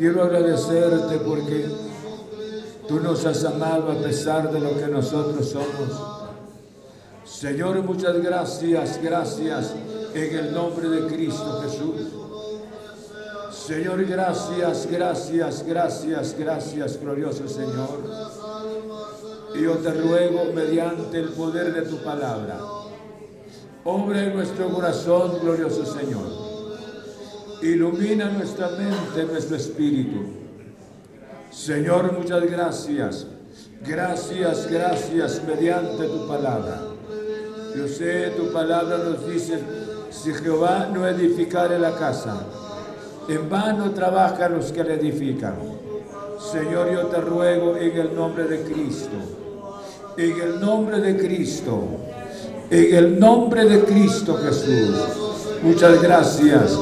Quiero agradecerte porque tú nos has amado a pesar de lo que nosotros somos. Señor, muchas gracias, gracias en el nombre de Cristo Jesús. Señor, gracias, gracias, gracias, gracias, glorioso Señor. Y yo te ruego mediante el poder de tu palabra, obra en nuestro corazón, glorioso Señor. Ilumina nuestra mente, nuestro espíritu. Señor, muchas gracias. Gracias, gracias mediante tu palabra. Yo sé, tu palabra nos dice, si Jehová no edificare la casa, en vano trabajan los que la edifican. Señor, yo te ruego en el nombre de Cristo, en el nombre de Cristo, en el nombre de Cristo Jesús. Muchas gracias,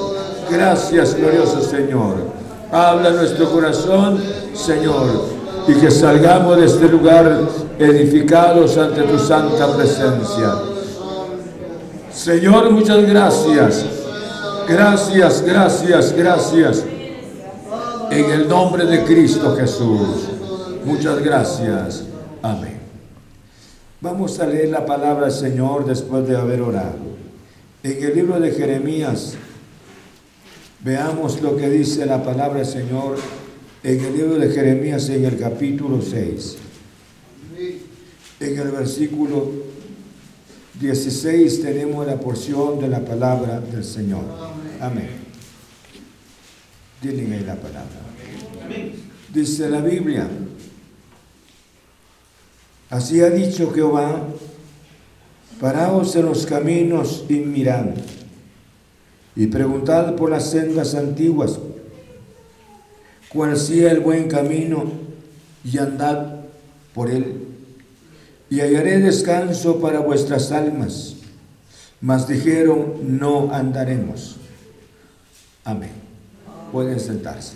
gracias glorioso Señor. Habla nuestro corazón, Señor, y que salgamos de este lugar edificados ante tu santa presencia. Señor, muchas gracias. Gracias, gracias, gracias. En el nombre de Cristo Jesús. Muchas gracias. Amén. Vamos a leer la palabra del Señor después de haber orado. En el libro de Jeremías, veamos lo que dice la palabra del Señor en el libro de Jeremías en el capítulo 6. En el versículo 16 tenemos la porción de la palabra del Señor. Amén. Dile la palabra. Dice la Biblia. Así ha dicho Jehová, paraos en los caminos y mirad, y preguntad por las sendas antiguas, cuál sea el buen camino, y andad por él y hallaré descanso para vuestras almas. Mas dijeron, no andaremos. Amén. Pueden sentarse.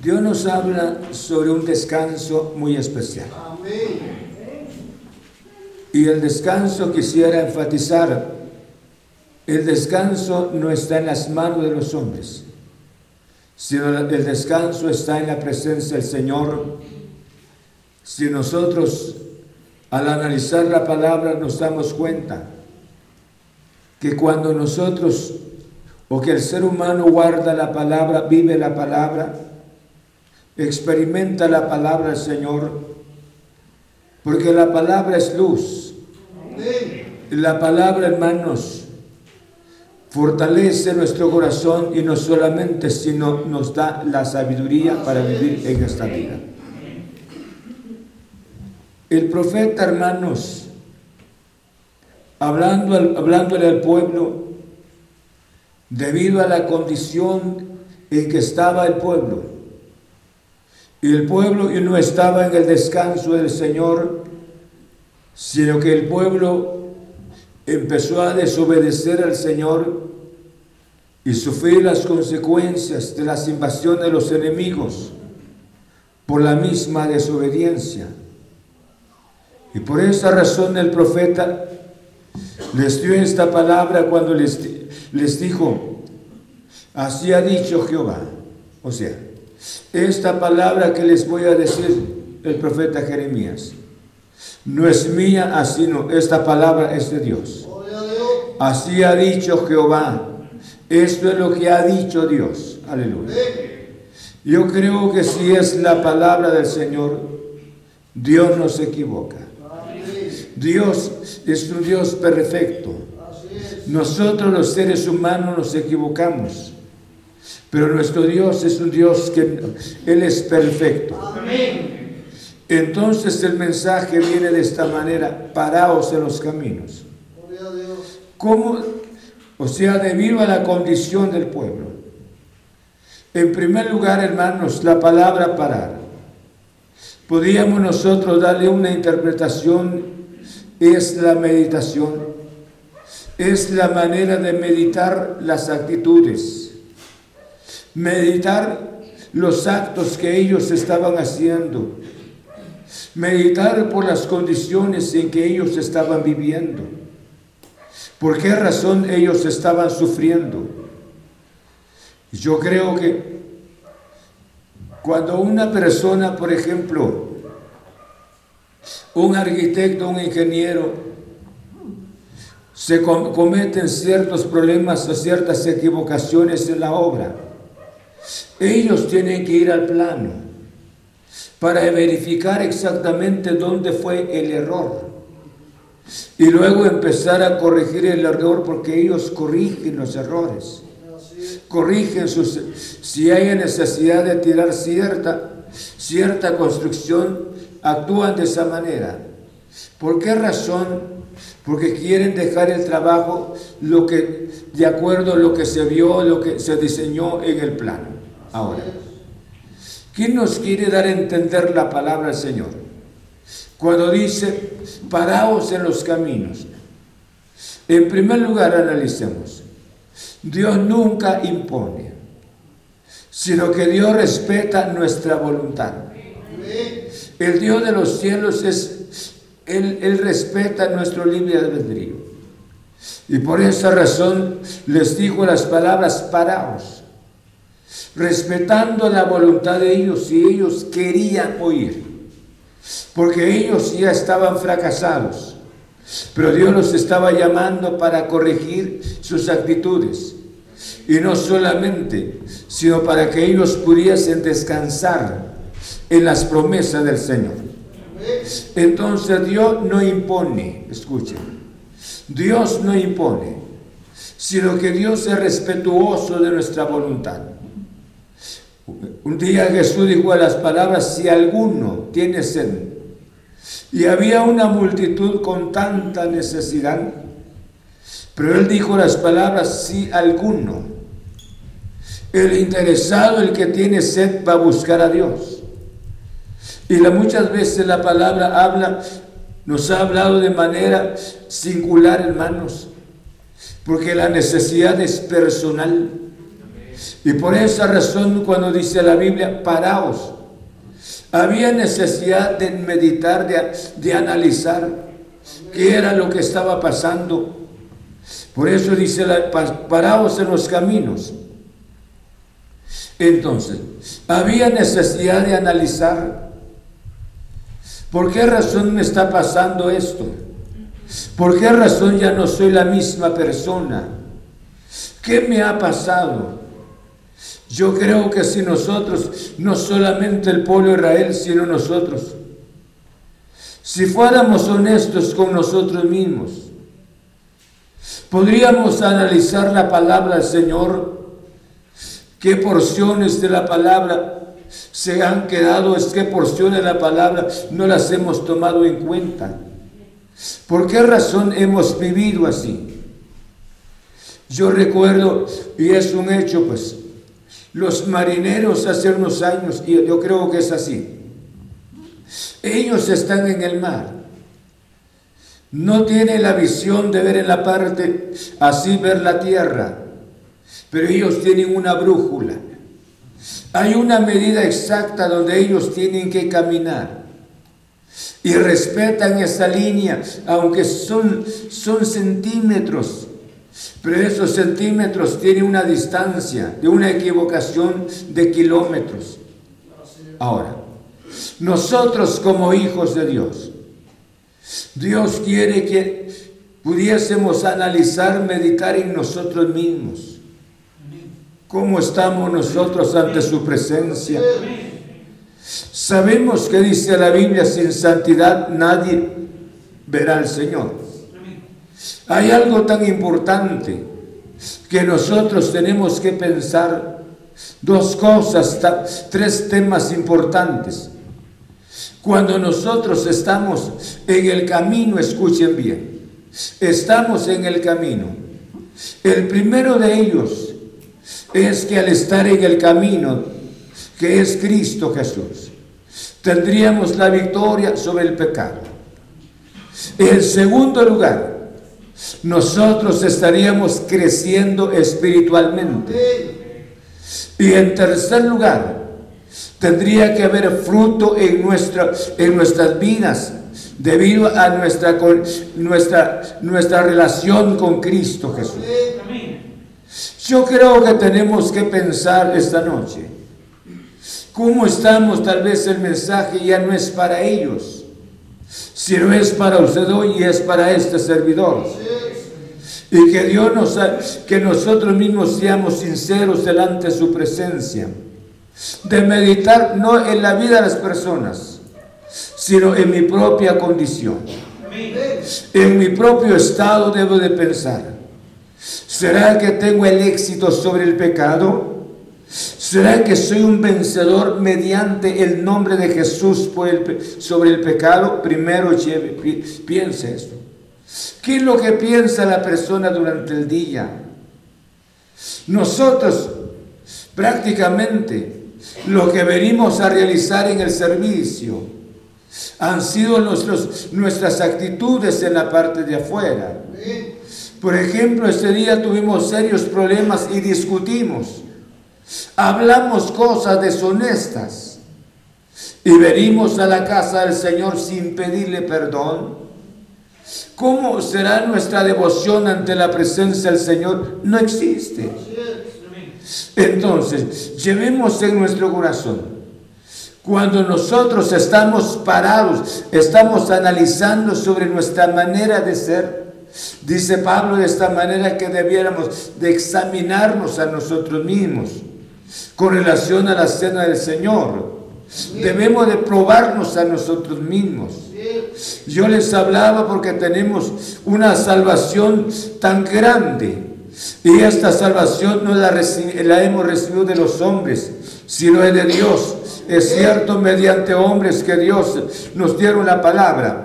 Dios nos habla sobre un descanso muy especial. Y el descanso quisiera enfatizar, el descanso no está en las manos de los hombres sino el descanso está en la presencia del Señor. Si nosotros al analizar la palabra nos damos cuenta que cuando nosotros o que el ser humano guarda la palabra, vive la palabra, experimenta la palabra del Señor, porque la palabra es luz. La palabra, hermanos, fortalece nuestro corazón y no solamente, sino nos da la sabiduría para vivir en esta vida. El profeta, hermanos, hablando, hablándole al pueblo, debido a la condición en que estaba el pueblo, y el pueblo no estaba en el descanso del Señor, sino que el pueblo empezó a desobedecer al Señor y sufrir las consecuencias de las invasiones de los enemigos por la misma desobediencia. Y por esa razón el profeta les dio esta palabra cuando les, les dijo, así ha dicho Jehová. O sea, esta palabra que les voy a decir el profeta Jeremías no es mía, así no, esta palabra es de Dios. Así ha dicho Jehová. Esto es lo que ha dicho Dios. Aleluya. Yo creo que si es la palabra del Señor, Dios no se equivoca. Dios es un Dios perfecto. Nosotros los seres humanos nos equivocamos. Pero nuestro Dios es un Dios que Él es perfecto. Amén. Entonces el mensaje viene de esta manera, paraos en los caminos. ¿Cómo, o sea, debido a la condición del pueblo. En primer lugar, hermanos, la palabra parar. Podríamos nosotros darle una interpretación, es la meditación, es la manera de meditar las actitudes, meditar los actos que ellos estaban haciendo, meditar por las condiciones en que ellos estaban viviendo, por qué razón ellos estaban sufriendo. Yo creo que cuando una persona, por ejemplo, un arquitecto, un ingeniero, se cometen ciertos problemas o ciertas equivocaciones en la obra, ellos tienen que ir al plano para verificar exactamente dónde fue el error y luego empezar a corregir el error porque ellos corrigen los errores corrigen sus, si hay necesidad de tirar cierta, cierta construcción, actúan de esa manera. ¿Por qué razón? Porque quieren dejar el trabajo lo que, de acuerdo a lo que se vio, lo que se diseñó en el plano. Ahora, ¿quién nos quiere dar a entender la palabra del Señor? Cuando dice, paraos en los caminos. En primer lugar, analicemos. Dios nunca impone, sino que Dios respeta nuestra voluntad. El Dios de los cielos es, Él, respeta nuestro libre albedrío. Y por esa razón les dijo las palabras, paraos, respetando la voluntad de ellos si ellos querían oír, porque ellos ya estaban fracasados pero Dios los estaba llamando para corregir sus actitudes. Y no solamente, sino para que ellos pudiesen descansar en las promesas del Señor. Entonces Dios no impone, escuchen, Dios no impone, sino que Dios es respetuoso de nuestra voluntad. Un día Jesús dijo a las palabras, si alguno tiene sed, y había una multitud con tanta necesidad. Pero él dijo las palabras, si alguno, el interesado, el que tiene sed, va a buscar a Dios. Y la, muchas veces la palabra habla, nos ha hablado de manera singular, hermanos, porque la necesidad es personal. Y por esa razón, cuando dice la Biblia, paraos había necesidad de meditar, de, analizar qué era lo que estaba pasando. Por eso dice, paraos en los caminos. Entonces, había necesidad de analizar por qué razón me está pasando esto. ¿Por qué razón ya no soy la misma persona? ¿Qué me ha pasado? Yo creo que si nosotros, no solamente el pueblo de Israel, sino nosotros, si fuéramos honestos con nosotros mismos, podríamos analizar la palabra del Señor, qué porciones de la palabra se han quedado, es qué porciones de la palabra no las hemos tomado en cuenta. ¿Por qué razón hemos vivido así? Yo recuerdo, y es un hecho, pues, los marineros hace unos años, y yo creo que es así, ellos están en el mar. No tienen la visión de ver en la parte, así ver la tierra, pero ellos tienen una brújula. Hay una medida exacta donde ellos tienen que caminar y respetan esa línea, aunque son, son centímetros pero esos centímetros tienen una distancia de una equivocación de kilómetros. Ahora, nosotros como hijos de Dios, Dios quiere que pudiésemos analizar, meditar en nosotros mismos. ¿Cómo estamos nosotros ante su presencia? Sabemos que dice la Biblia, sin santidad nadie verá al Señor. Hay algo tan importante que nosotros tenemos que pensar, dos cosas, tres temas importantes. Cuando nosotros estamos en el camino, escuchen bien, estamos en el camino. El primero de ellos es que al estar en el camino, que es Cristo Jesús, tendríamos la victoria sobre el pecado. En segundo lugar, nosotros estaríamos creciendo espiritualmente. Y en tercer lugar, tendría que haber fruto en, nuestra, en nuestras vidas debido a nuestra, nuestra, nuestra relación con Cristo Jesús. Yo creo que tenemos que pensar esta noche, ¿cómo estamos? Tal vez el mensaje ya no es para ellos, sino es para usted hoy es para este servidor. Y que Dios nos, que nosotros mismos seamos sinceros delante de su presencia, de meditar no en la vida de las personas, sino en mi propia condición. En mi propio estado debo de pensar. ¿Será que tengo el éxito sobre el pecado? ¿Será que soy un vencedor mediante el nombre de Jesús sobre el pecado? Primero piense esto. ¿Qué es lo que piensa la persona durante el día? Nosotros prácticamente lo que venimos a realizar en el servicio han sido nuestros, nuestras actitudes en la parte de afuera. Por ejemplo, este día tuvimos serios problemas y discutimos. Hablamos cosas deshonestas y venimos a la casa del Señor sin pedirle perdón. ¿Cómo será nuestra devoción ante la presencia del Señor? No existe. Entonces, llevemos en nuestro corazón cuando nosotros estamos parados, estamos analizando sobre nuestra manera de ser, dice Pablo de esta manera que debiéramos de examinarnos a nosotros mismos con relación a la cena del Señor. Debemos de probarnos a nosotros mismos. Yo les hablaba porque tenemos una salvación tan grande y esta salvación no la, hemos recibido de los hombres, sino de Dios es cierto, mediante hombres que Dios nos dieron la palabra.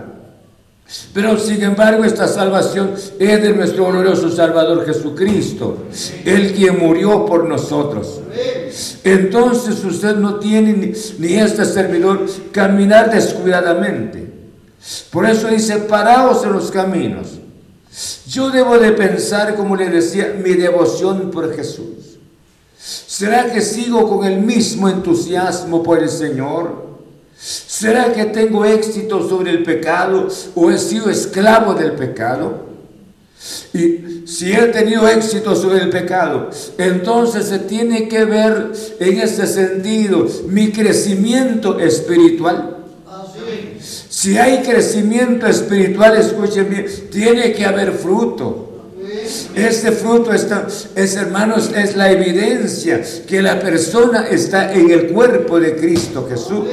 Pero sin embargo esta salvación es de nuestro glorioso Salvador Jesucristo, el quien murió por nosotros. Entonces usted no tiene ni, ni este servidor caminar descuidadamente. Por eso dice, paraos en los caminos. Yo debo de pensar, como le decía, mi devoción por Jesús. ¿Será que sigo con el mismo entusiasmo por el Señor? ¿Será que tengo éxito sobre el pecado o he sido esclavo del pecado? Y si he tenido éxito sobre el pecado, entonces se tiene que ver en ese sentido mi crecimiento espiritual. Si hay crecimiento espiritual, escuchen bien, tiene que haber fruto. Este fruto, está, es, hermanos, es la evidencia que la persona está en el cuerpo de Cristo Jesús.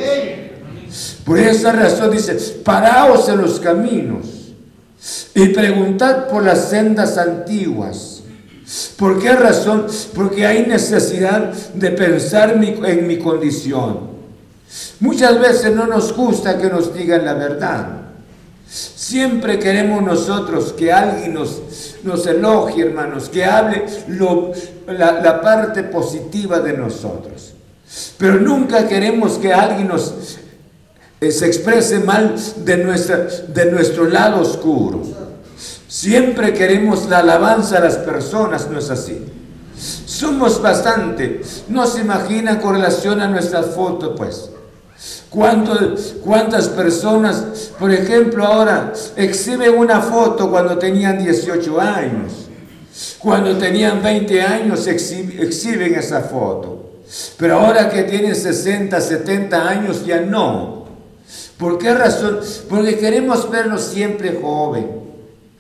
Por esa razón dice, paraos en los caminos y preguntad por las sendas antiguas. ¿Por qué razón? Porque hay necesidad de pensar en mi condición. Muchas veces no nos gusta que nos digan la verdad. Siempre queremos nosotros que alguien nos, nos elogie, hermanos, que hable la, parte positiva de nosotros. Pero nunca queremos que alguien nos se exprese mal de, nuestra, de nuestro lado oscuro. Siempre queremos la alabanza a las personas, ¿no es así? Somos bastante. No se imagina con relación a nuestra foto, pues. ¿Cuántas personas, por ejemplo, ahora exhiben una foto cuando tenían 18 años? Cuando tenían 20 años exhiben esa foto. Pero ahora que tienen 60, 70 años ya no. ¿Por qué razón? Porque queremos vernos siempre joven.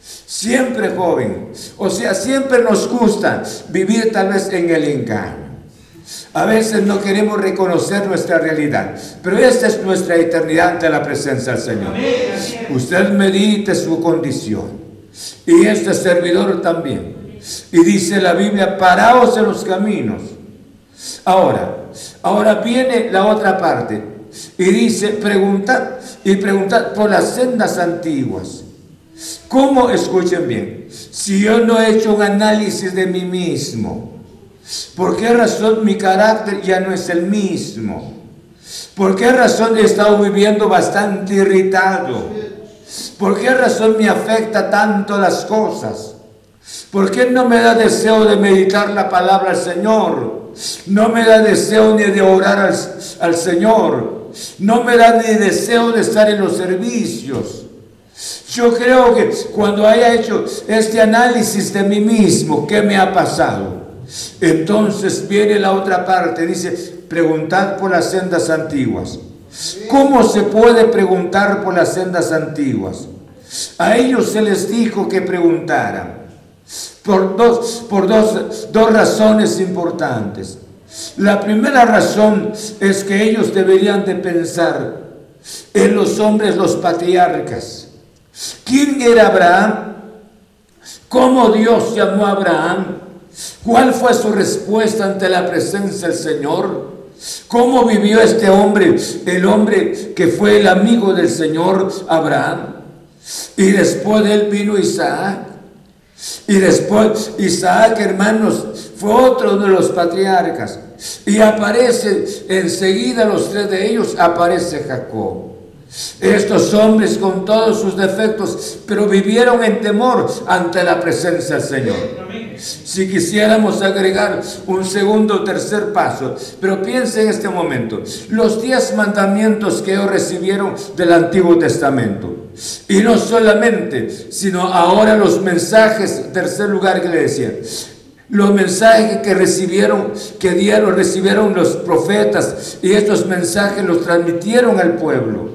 Siempre joven. O sea, siempre nos gusta vivir tal vez en el engaño. A veces no queremos reconocer nuestra realidad, pero esta es nuestra eternidad ante la presencia del Señor. Usted medite su condición y este servidor también. Y dice la Biblia, paraos en los caminos. Ahora, ahora viene la otra parte y dice, preguntad y preguntad por las sendas antiguas. ¿Cómo? Escuchen bien. Si yo no he hecho un análisis de mí mismo, ¿por qué razón mi carácter ya no es el mismo? ¿Por qué razón he estado viviendo bastante irritado? ¿Por qué razón me afecta tanto las cosas? ¿Por qué no me da deseo de meditar la palabra al Señor? No me da deseo ni de orar al, al Señor. No me da ni deseo de estar en los servicios. Yo creo que cuando haya hecho este análisis de mí mismo, ¿qué me ha pasado? Entonces viene la otra parte, dice, preguntad por las sendas antiguas. ¿Cómo se puede preguntar por las sendas antiguas? A ellos se les dijo que preguntaran por dos, por dos, dos razones importantes. La primera razón es que ellos deberían de pensar en los hombres, los patriarcas ¿Quién era Abraham? ¿Cómo Dios llamó a Abraham? ¿Cuál fue su respuesta ante la presencia del Señor? ¿Cómo vivió este hombre, el hombre que fue el amigo del Señor Abraham? Y después de él vino Isaac. Y después Isaac, hermanos, fue otro de los patriarcas. Y aparece enseguida los tres de ellos, aparece Jacob. Estos hombres con todos sus defectos, pero vivieron en temor ante la presencia del Señor. Si quisiéramos agregar un segundo o tercer paso, pero piense en este momento, los diez mandamientos que ellos recibieron del Antiguo Testamento. Y no solamente, sino ahora los mensajes, tercer lugar que le decía, los mensajes que recibieron, que dieron, recibieron los profetas, y estos mensajes los transmitieron al pueblo.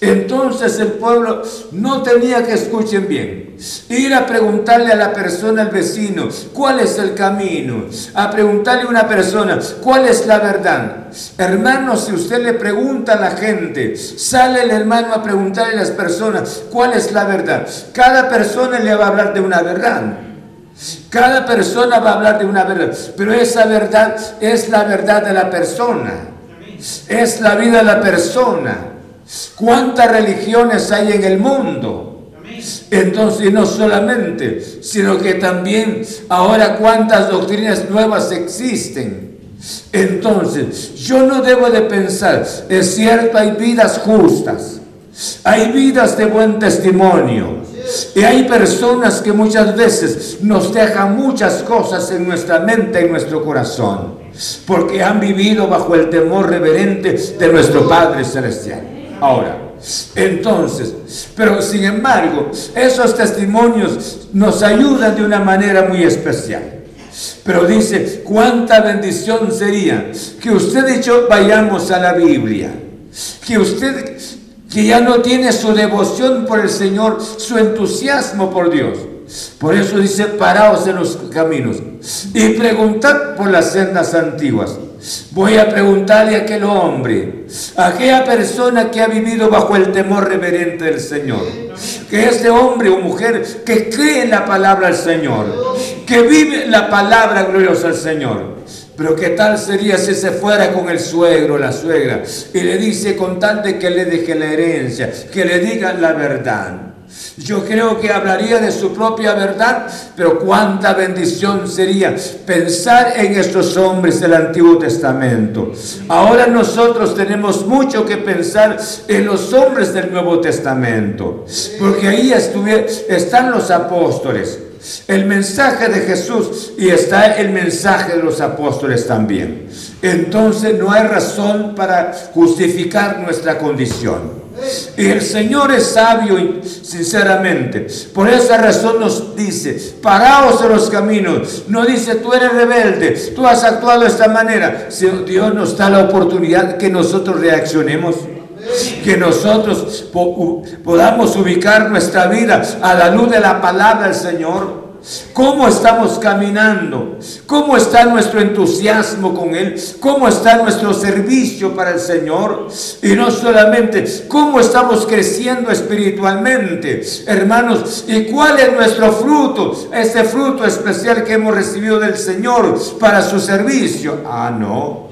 Entonces el pueblo no tenía que, escuchen bien, ir a preguntarle a la persona, al vecino, cuál es el camino, a preguntarle a una persona, cuál es la verdad. Hermano, si usted le pregunta a la gente, sale el hermano a preguntarle a las personas, cuál es la verdad. Cada persona le va a hablar de una verdad. Cada persona va a hablar de una verdad, pero esa verdad es la verdad de la persona. Es la vida de la persona. ¿Cuántas religiones hay en el mundo? Entonces, no solamente, sino que también ahora cuántas doctrinas nuevas existen. Entonces, yo no debo de pensar, es cierto, hay vidas justas, hay vidas de buen testimonio, y hay personas que muchas veces nos dejan muchas cosas en nuestra mente, en nuestro corazón, porque han vivido bajo el temor reverente de nuestro Padre Celestial. Ahora, entonces, pero sin embargo, esos testimonios nos ayudan de una manera muy especial. Pero dice, cuánta bendición sería que usted y yo vayamos a la Biblia. Que usted, que ya no tiene su devoción por el Señor, su entusiasmo por Dios. Por eso dice, paraos en los caminos y preguntad por las sendas antiguas Voy a preguntarle a aquel hombre, a aquella persona que ha vivido bajo el temor reverente del Señor, que este hombre o mujer que cree en la palabra del Señor, que vive la palabra gloriosa del Señor. Pero qué tal sería si se fuera con el suegro, la suegra, y le dice con tal que le deje la herencia, que le diga la verdad. Yo creo que hablaría de su propia verdad, pero cuánta bendición sería pensar en estos hombres del Antiguo Testamento. Ahora nosotros tenemos mucho que pensar en los hombres del Nuevo Testamento, porque ahí están los apóstoles. El mensaje de Jesús y está el mensaje de los apóstoles también. Entonces no hay razón para justificar nuestra condición. Y el Señor es sabio, sinceramente. Por esa razón nos dice, paraos en los caminos. No dice, tú eres rebelde, tú has actuado de esta manera. Si Dios nos da la oportunidad que nosotros reaccionemos que nosotros podamos ubicar nuestra vida a la luz de la palabra del Señor. ¿Cómo estamos caminando? ¿Cómo está nuestro entusiasmo con Él? ¿Cómo está nuestro servicio para el Señor? Y no solamente, ¿cómo estamos creciendo espiritualmente? Hermanos, ¿y cuál es nuestro fruto? Este fruto especial que hemos recibido del Señor para su servicio. Ah, no.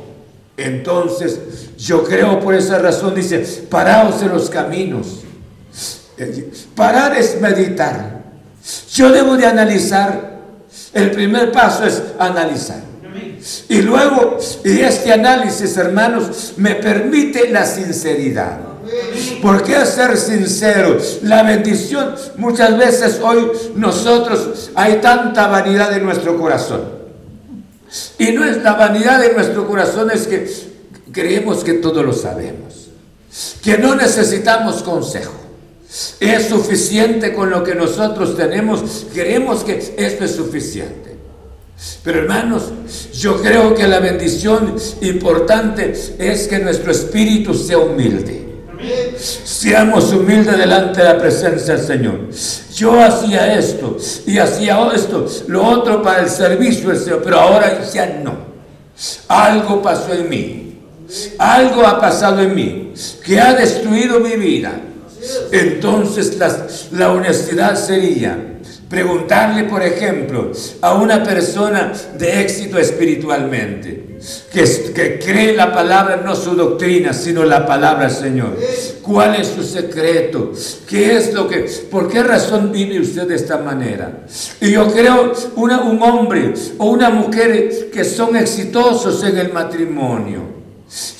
Entonces, yo creo por esa razón, dice, paraos en los caminos Parar es meditar. Yo debo de analizar. El primer paso es analizar. Y luego, y este análisis, hermanos, me permite la sinceridad. ¿Por qué ser sincero? La bendición, muchas veces hoy nosotros hay tanta vanidad en nuestro corazón. Y no es la vanidad de nuestro corazón, es que creemos que todo lo sabemos. Que no necesitamos consejo. Es suficiente con lo que nosotros tenemos. Creemos que esto es suficiente. Pero hermanos, yo creo que la bendición importante es que nuestro espíritu sea humilde. Seamos humildes delante de la presencia del Señor. Yo hacía esto y hacía esto, lo otro para el servicio del Señor, pero ahora ya no. Algo pasó en mí. Algo ha pasado en mí que ha destruido mi vida. Entonces la, honestidad sería Preguntarle, por ejemplo, a una persona de éxito espiritualmente, que, que cree la palabra, no su doctrina, sino la palabra Señor. ¿Cuál es su secreto? ¿Qué es lo que, por qué razón vive usted de esta manera? Y yo creo un hombre o una mujer que son exitosos en el matrimonio.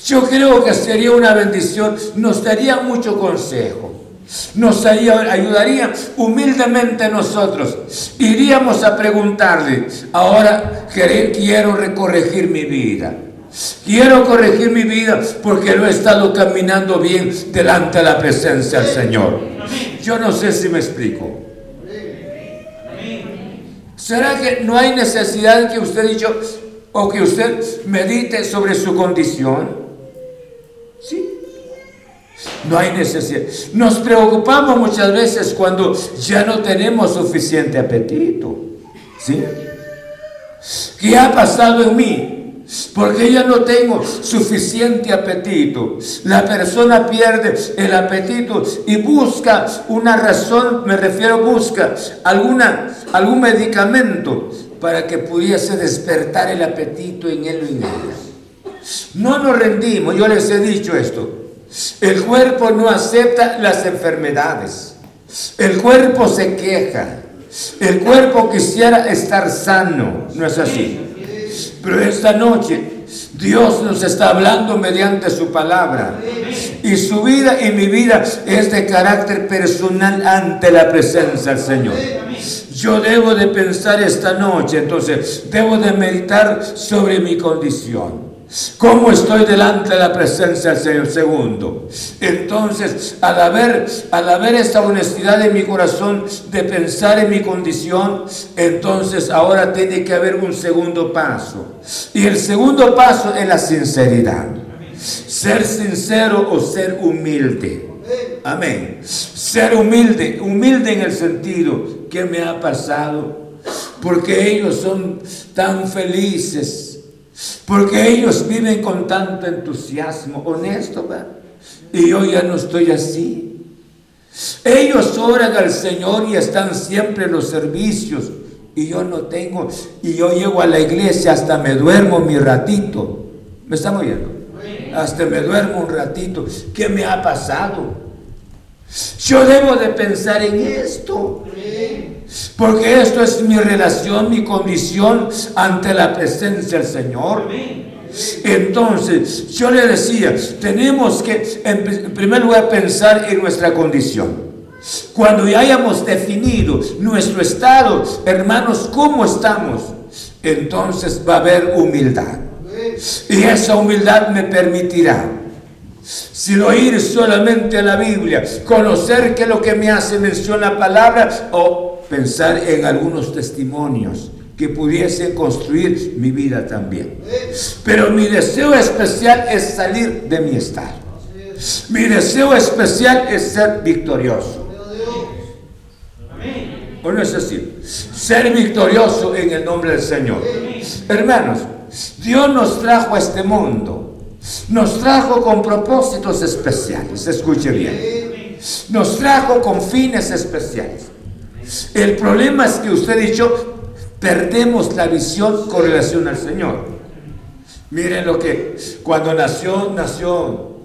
Yo creo que sería una bendición, nos daría mucho consejo nos ayudaría humildemente nosotros. Iríamos a preguntarle, ahora quiero recorregir mi vida. Quiero corregir mi vida porque no he estado caminando bien delante de la presencia del Señor. Yo no sé si me explico. ¿Será que no hay necesidad que usted dicho o que usted medite sobre su condición? Sí. No hay necesidad. Nos preocupamos muchas veces cuando ya no tenemos suficiente apetito. ¿Sí? ¿Qué ha pasado en mí? Porque ya no tengo suficiente apetito. La persona pierde el apetito y busca una razón, me refiero, busca alguna, algún medicamento para que pudiese despertar el apetito en él o en ella. No nos rendimos, yo les he dicho esto. El cuerpo no acepta las enfermedades. El cuerpo se queja. El cuerpo quisiera estar sano. ¿No es así? Pero esta noche Dios nos está hablando mediante su palabra. Y su vida y mi vida es de carácter personal ante la presencia del Señor. Yo debo de pensar esta noche, entonces debo de meditar sobre mi condición. ¿Cómo estoy delante de la presencia del Señor? Segundo. Entonces, al haber, al haber esta honestidad en mi corazón de pensar en mi condición, entonces ahora tiene que haber un segundo paso. Y el segundo paso es la sinceridad. Ser sincero o ser humilde. Amén. Ser humilde, humilde en el sentido que me ha pasado, porque ellos son tan felices porque ellos viven con tanto entusiasmo, honesto. Y yo ya no estoy así. Ellos oran al Señor y están siempre en los servicios. Y yo no tengo. Y yo llego a la iglesia, hasta me duermo mi ratito. ¿Me están oyendo? Hasta me duermo un ratito. ¿Qué me ha pasado? Yo debo de pensar en esto. Porque esto es mi relación, mi condición ante la presencia del Señor. Entonces, yo le decía, tenemos que en primer lugar pensar en nuestra condición. Cuando ya hayamos definido nuestro estado, hermanos, cómo estamos, entonces va a haber humildad. Y esa humildad me permitirá sino ir solamente la Biblia, conocer qué es lo que me hace mención la palabra o pensar en algunos testimonios que pudiesen construir mi vida también. Pero mi deseo especial es salir de mi estado. Mi deseo especial es ser victorioso. ¿O no es así? Ser victorioso en el nombre del Señor. Hermanos, Dios nos trajo a este mundo nos trajo con propósitos especiales, escuche bien. Nos trajo con fines especiales. El problema es que usted y yo perdemos la visión con relación al Señor. Miren lo que cuando nació, nació,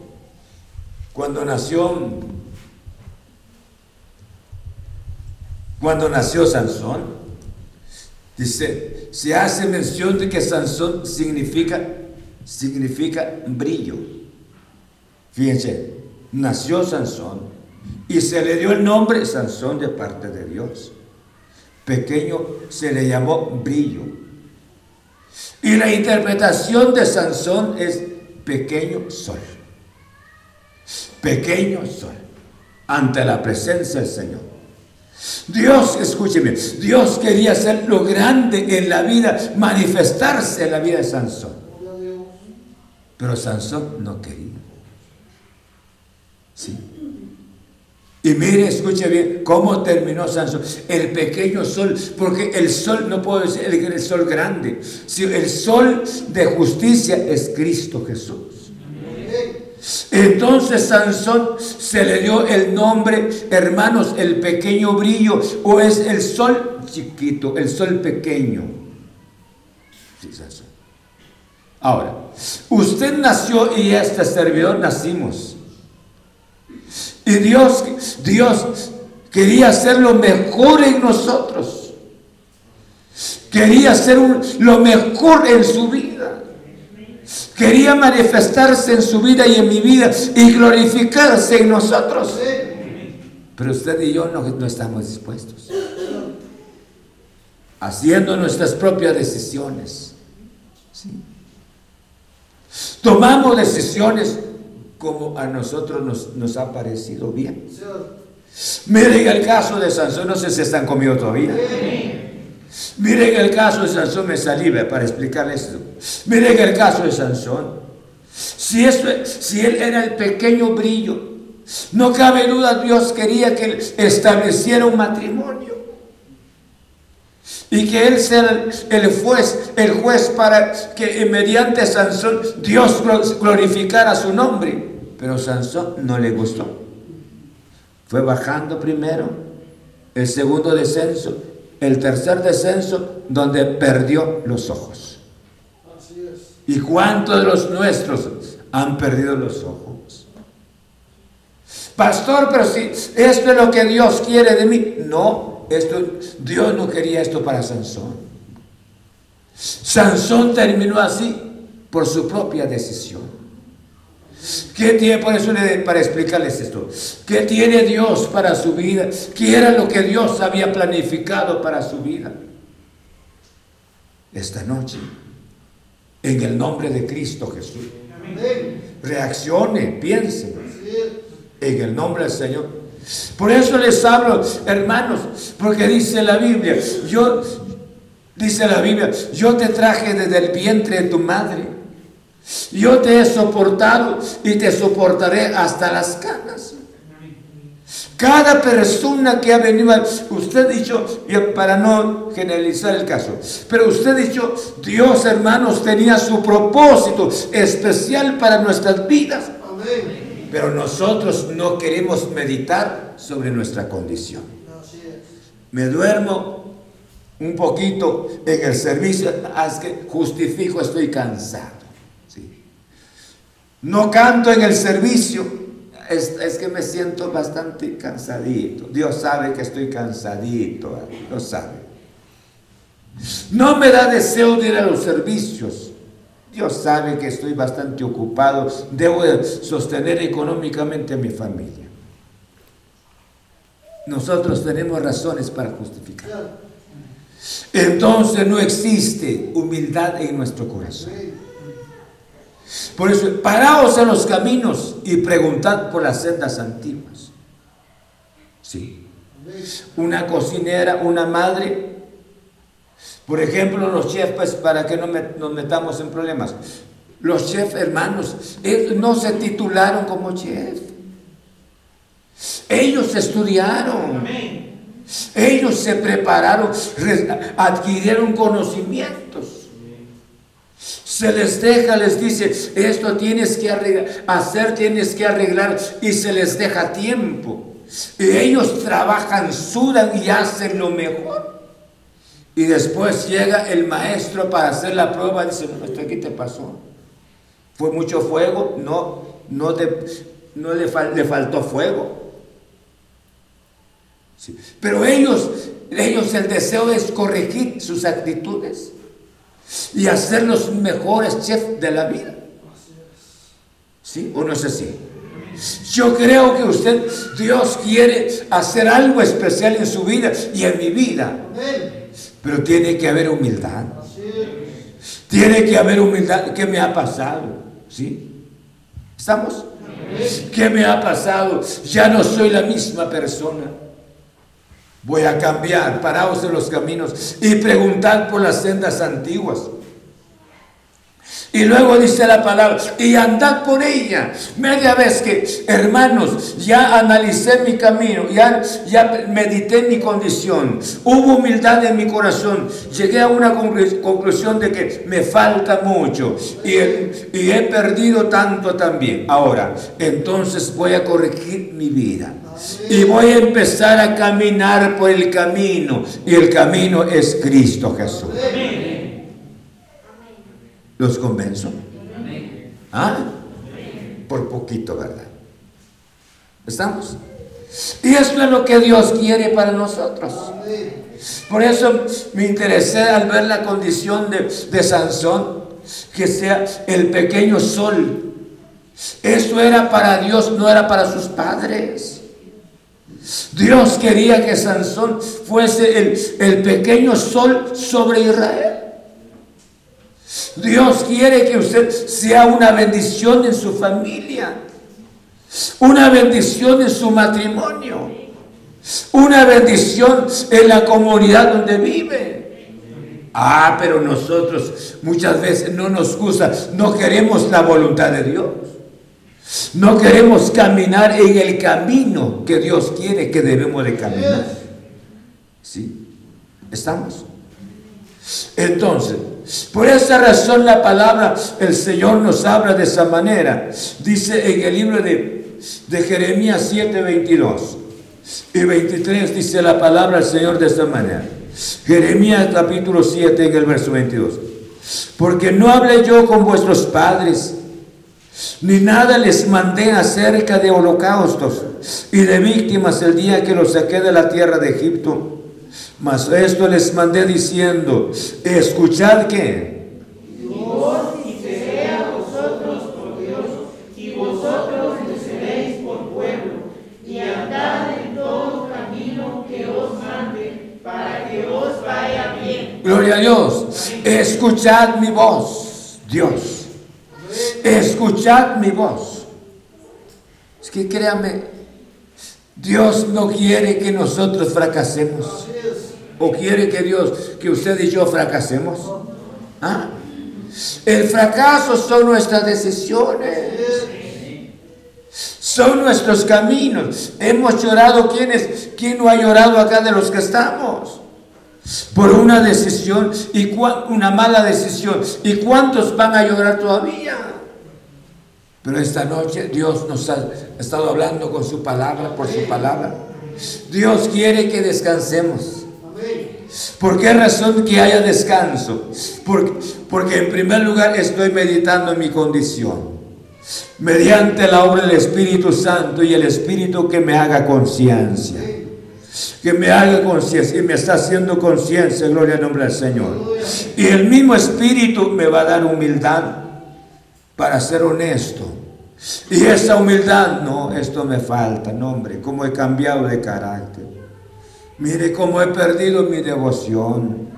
cuando nació cuando nació Sansón, dice, se hace mención de que Sansón significa, significa brillo. Fíjense, nació Sansón y se le dio el nombre Sansón de parte de Dios. Pequeño se le llamó brillo. Y la interpretación de Sansón es pequeño sol. Pequeño sol ante la presencia del Señor. Dios, escúcheme, Dios quería hacer lo grande en la vida, manifestarse en la vida de Sansón. Pero Sansón no quería. Sí. Y mire, escuche bien, cómo terminó Sansón. El pequeño sol, porque el sol no puede ser el, sol grande. Si el sol de justicia es Cristo Jesús. Entonces Sansón se le dio el nombre, hermanos, el pequeño brillo, o es el sol chiquito, el sol pequeño. Sí, Sansón. Ahora, usted nació y este servidor nacimos. Y Dios, Dios quería hacer lo mejor en nosotros. Quería hacer lo mejor en su vida. Quería manifestarse en su vida y en mi vida y glorificarse en nosotros. Pero usted y yo no, no estamos dispuestos. Haciendo nuestras propias decisiones. Tomamos decisiones como a nosotros nos, nos ha parecido bien. Miren el caso de Sansón, no sé si están conmigo todavía. Miren el caso de Sansón, me saliva para explicarles esto. Miren el caso de Sansón. Si, si él era el pequeño brillo, no cabe duda, Dios quería que él estableciera un matrimonio. Y que él sea el juez, el juez para que mediante Sansón Dios glorificara su nombre. Pero Sansón no le gustó. Fue bajando primero, el segundo descenso, el tercer descenso, donde perdió los ojos. ¿Y cuántos de los nuestros han perdido los ojos? Pastor, pero si esto es lo que Dios quiere de mí. No, Dios no quería esto para Sansón. Sansón terminó así por su propia decisión. ¿Qué tiene, por eso para explicarles esto, qué tiene Dios para su vida? ¿Qué era lo que Dios había planificado para su vida? Esta noche en el nombre de Cristo Jesús. Reaccione, piense. En el nombre del Señor. Por eso les hablo, hermanos, porque dice la Biblia, yo, dice la Biblia, yo te traje desde el vientre de tu madre. Yo te he soportado y te soportaré hasta las canas. Cada persona que ha venido, usted ha dicho, para no generalizar el caso, pero usted ha dicho, Dios hermanos tenía su propósito especial para nuestras vidas. Pero nosotros no queremos meditar sobre nuestra condición. Me duermo un poquito en el servicio, es que justifico, estoy cansado. No canto en el servicio, es, que me siento bastante cansadito. Dios sabe que estoy cansadito, lo sabe. No me da deseo de ir a los servicios. Dios sabe que estoy bastante ocupado. Debo sostener económicamente a mi familia. Nosotros tenemos razones para justificar. Entonces no existe humildad en nuestro corazón. Por eso, paraos en los caminos y preguntad por las sendas antiguas. Sí. Una cocinera, una madre, por ejemplo, los chefs, pues, para que no nos metamos en problemas. Los chefs, hermanos, no se titularon como chef. Ellos estudiaron. Ellos se prepararon, adquirieron conocimientos se les deja, les dice, esto tienes que hacer, tienes que arreglar, y se les deja tiempo. Y ellos trabajan, sudan y hacen lo mejor. Y después llega el maestro para hacer la prueba dice, no, esto aquí te pasó. ¿Fue mucho fuego? No, no, no le, le faltó fuego. Pero ellos, ellos el deseo es corregir sus actitudes y hacer los mejores chefs de la vida. ¿Sí o no es así? Yo creo que usted, Dios quiere hacer algo especial en su vida y en mi vida. Pero tiene que haber humildad. Tiene que haber humildad. ¿Qué me ha pasado? ¿Sí? ¿Estamos? ¿Qué me ha pasado? Ya no soy la misma persona. Voy a cambiar, paraos en los caminos y preguntar por las sendas antiguas. Y luego dice la palabra, y andad por ella. Media vez que, hermanos, ya analicé mi camino, ya, ya medité mi condición, hubo humildad en mi corazón, llegué a una conclusión de que me falta mucho y y he perdido tanto también. Ahora, entonces voy a corregir mi vida. Y voy a empezar a caminar por el camino. Y el camino es Cristo Jesús. ¿Los convenzo? ¿Ah? Por poquito, ¿verdad? ¿Estamos? Y eso es lo que Dios quiere para nosotros. Por eso me interesé al ver la condición de, de Sansón, que sea el pequeño sol. Eso era para Dios, no era para sus padres. Dios quería que Sansón fuese el, el pequeño sol sobre Israel. Dios quiere que usted sea una bendición en su familia, una bendición en su matrimonio, una bendición en la comunidad donde vive. Ah, pero nosotros muchas veces no nos gusta, no queremos la voluntad de Dios. No queremos caminar en el camino que Dios quiere que debemos de caminar. ¿Sí? ¿Estamos? Entonces, por esa razón la palabra, el Señor nos habla de esa manera. Dice en el libro de, de Jeremías 7, 22 y 23, dice la palabra del Señor de esta manera. Jeremías capítulo 7 en el verso 22. Porque no hablé yo con vuestros padres, ni nada les mandé acerca de holocaustos y de víctimas el día que los saqué de la tierra de Egipto mas esto les mandé diciendo, escuchad que. Gloria a Dios. Escuchad mi voz, Dios. Escuchad mi voz. Es que créame, Dios no quiere que nosotros fracasemos. ¿O quiere que Dios, que usted y yo fracasemos? ¿Ah? El fracaso son nuestras decisiones. Son nuestros caminos. Hemos llorado. ¿Quién, ¿Quién no ha llorado acá de los que estamos? Por una decisión y una mala decisión. ¿Y cuántos van a llorar todavía? Pero esta noche Dios nos ha estado hablando con su palabra, por su palabra. Dios quiere que descansemos. ¿Por qué razón que haya descanso? Porque, en primer lugar estoy meditando en mi condición. Mediante la obra del Espíritu Santo y el Espíritu que me haga conciencia. Que me haga conciencia y me está haciendo conciencia, gloria al nombre del Señor. Y el mismo Espíritu me va a dar humildad para ser honesto. Y esa humildad, no, esto me falta, no hombre, como he cambiado de carácter. Mire cómo he perdido mi devoción,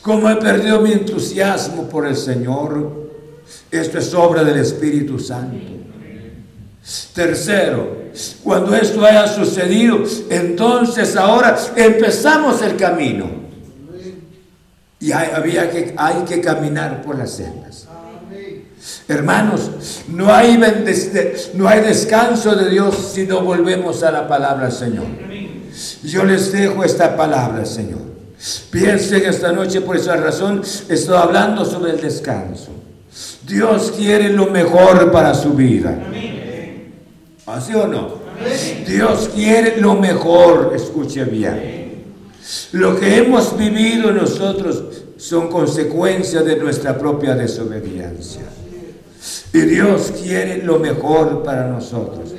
cómo he perdido mi entusiasmo por el Señor. Esto es obra del Espíritu Santo. Tercero, cuando esto haya sucedido, entonces ahora empezamos el camino. Y hay, había que, hay que caminar por las sendas. Hermanos, no hay, no hay descanso de Dios si no volvemos a la palabra del Señor. Yo les dejo esta palabra, Señor. Piensen esta noche por esa razón, estoy hablando sobre el descanso. Dios quiere lo mejor para su vida. ¿Así o no? Dios quiere lo mejor, escuche bien. Lo que hemos vivido nosotros son consecuencias de nuestra propia desobediencia. Y Dios quiere lo mejor para nosotros.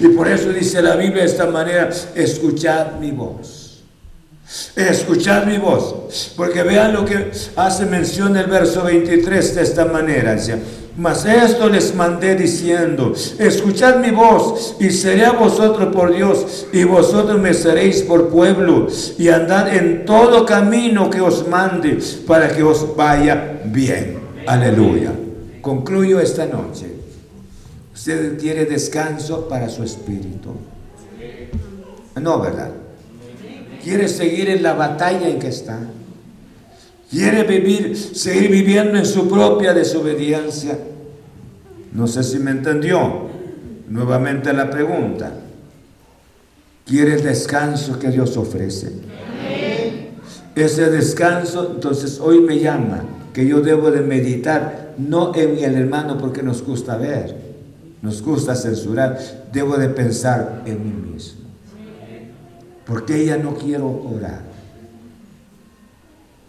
Y por eso dice la Biblia de esta manera, escuchad mi voz. Escuchad mi voz. Porque vean lo que hace mención el verso 23 de esta manera. Dice, mas esto les mandé diciendo, escuchad mi voz y seré a vosotros por Dios y vosotros me seréis por pueblo y andad en todo camino que os mande para que os vaya bien. Aleluya. Concluyo esta noche. Usted quiere descanso para su espíritu. No, ¿verdad? Quiere seguir en la batalla en que está. Quiere vivir, seguir viviendo en su propia desobediencia. No sé si me entendió. Nuevamente la pregunta. ¿Quiere el descanso que Dios ofrece? Ese descanso, entonces hoy me llama que yo debo de meditar, no en el hermano porque nos gusta ver, nos gusta censurar, debo de pensar en mí mismo. Porque ya no quiero orar.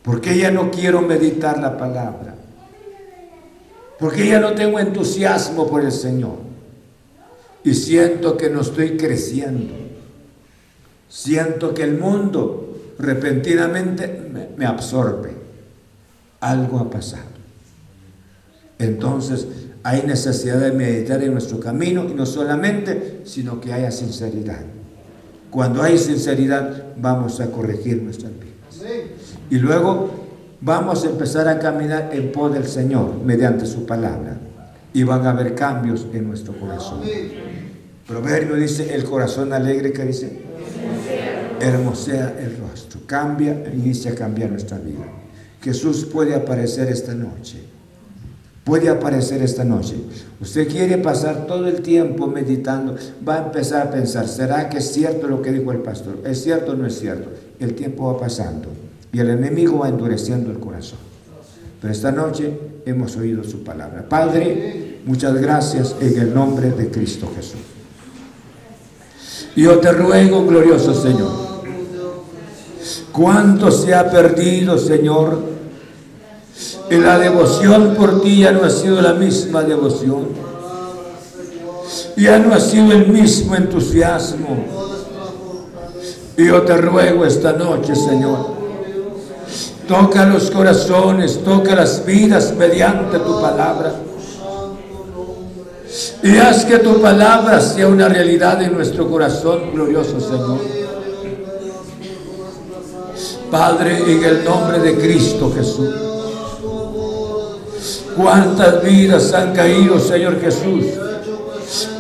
Porque ya no quiero meditar la palabra. Porque ya no tengo entusiasmo por el Señor. Y siento que no estoy creciendo. Siento que el mundo repentinamente me, me absorbe algo ha pasado. Entonces hay necesidad de meditar en nuestro camino y no solamente, sino que haya sinceridad. Cuando hay sinceridad vamos a corregir nuestras vidas. Y luego vamos a empezar a caminar en pos del Señor mediante su palabra. Y van a haber cambios en nuestro corazón. Proverbio dice, el corazón alegre que dice, hermosea el rostro. Cambia, inicia a cambiar nuestra vida. Jesús puede aparecer esta noche. Puede aparecer esta noche. Usted quiere pasar todo el tiempo meditando, va a empezar a pensar, ¿será que es cierto lo que dijo el pastor? ¿Es cierto o no es cierto? El tiempo va pasando y el enemigo va endureciendo el corazón. Pero esta noche hemos oído su palabra. Padre, muchas gracias en el nombre de Cristo Jesús. Yo te ruego, glorioso Señor, cuánto se ha perdido, Señor, y la devoción por ti ya no ha sido la misma devoción. Ya no ha sido el mismo entusiasmo. Y yo te ruego esta noche, Señor, toca los corazones, toca las vidas mediante tu palabra. Y haz que tu palabra sea una realidad en nuestro corazón, glorioso Señor. Padre, en el nombre de Cristo Jesús. Cuántas vidas han caído, Señor Jesús,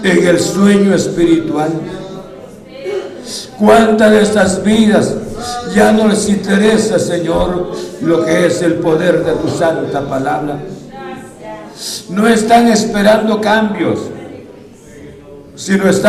en el sueño espiritual. Cuántas de estas vidas ya no les interesa, Señor, lo que es el poder de tu santa palabra. No están esperando cambios, sino están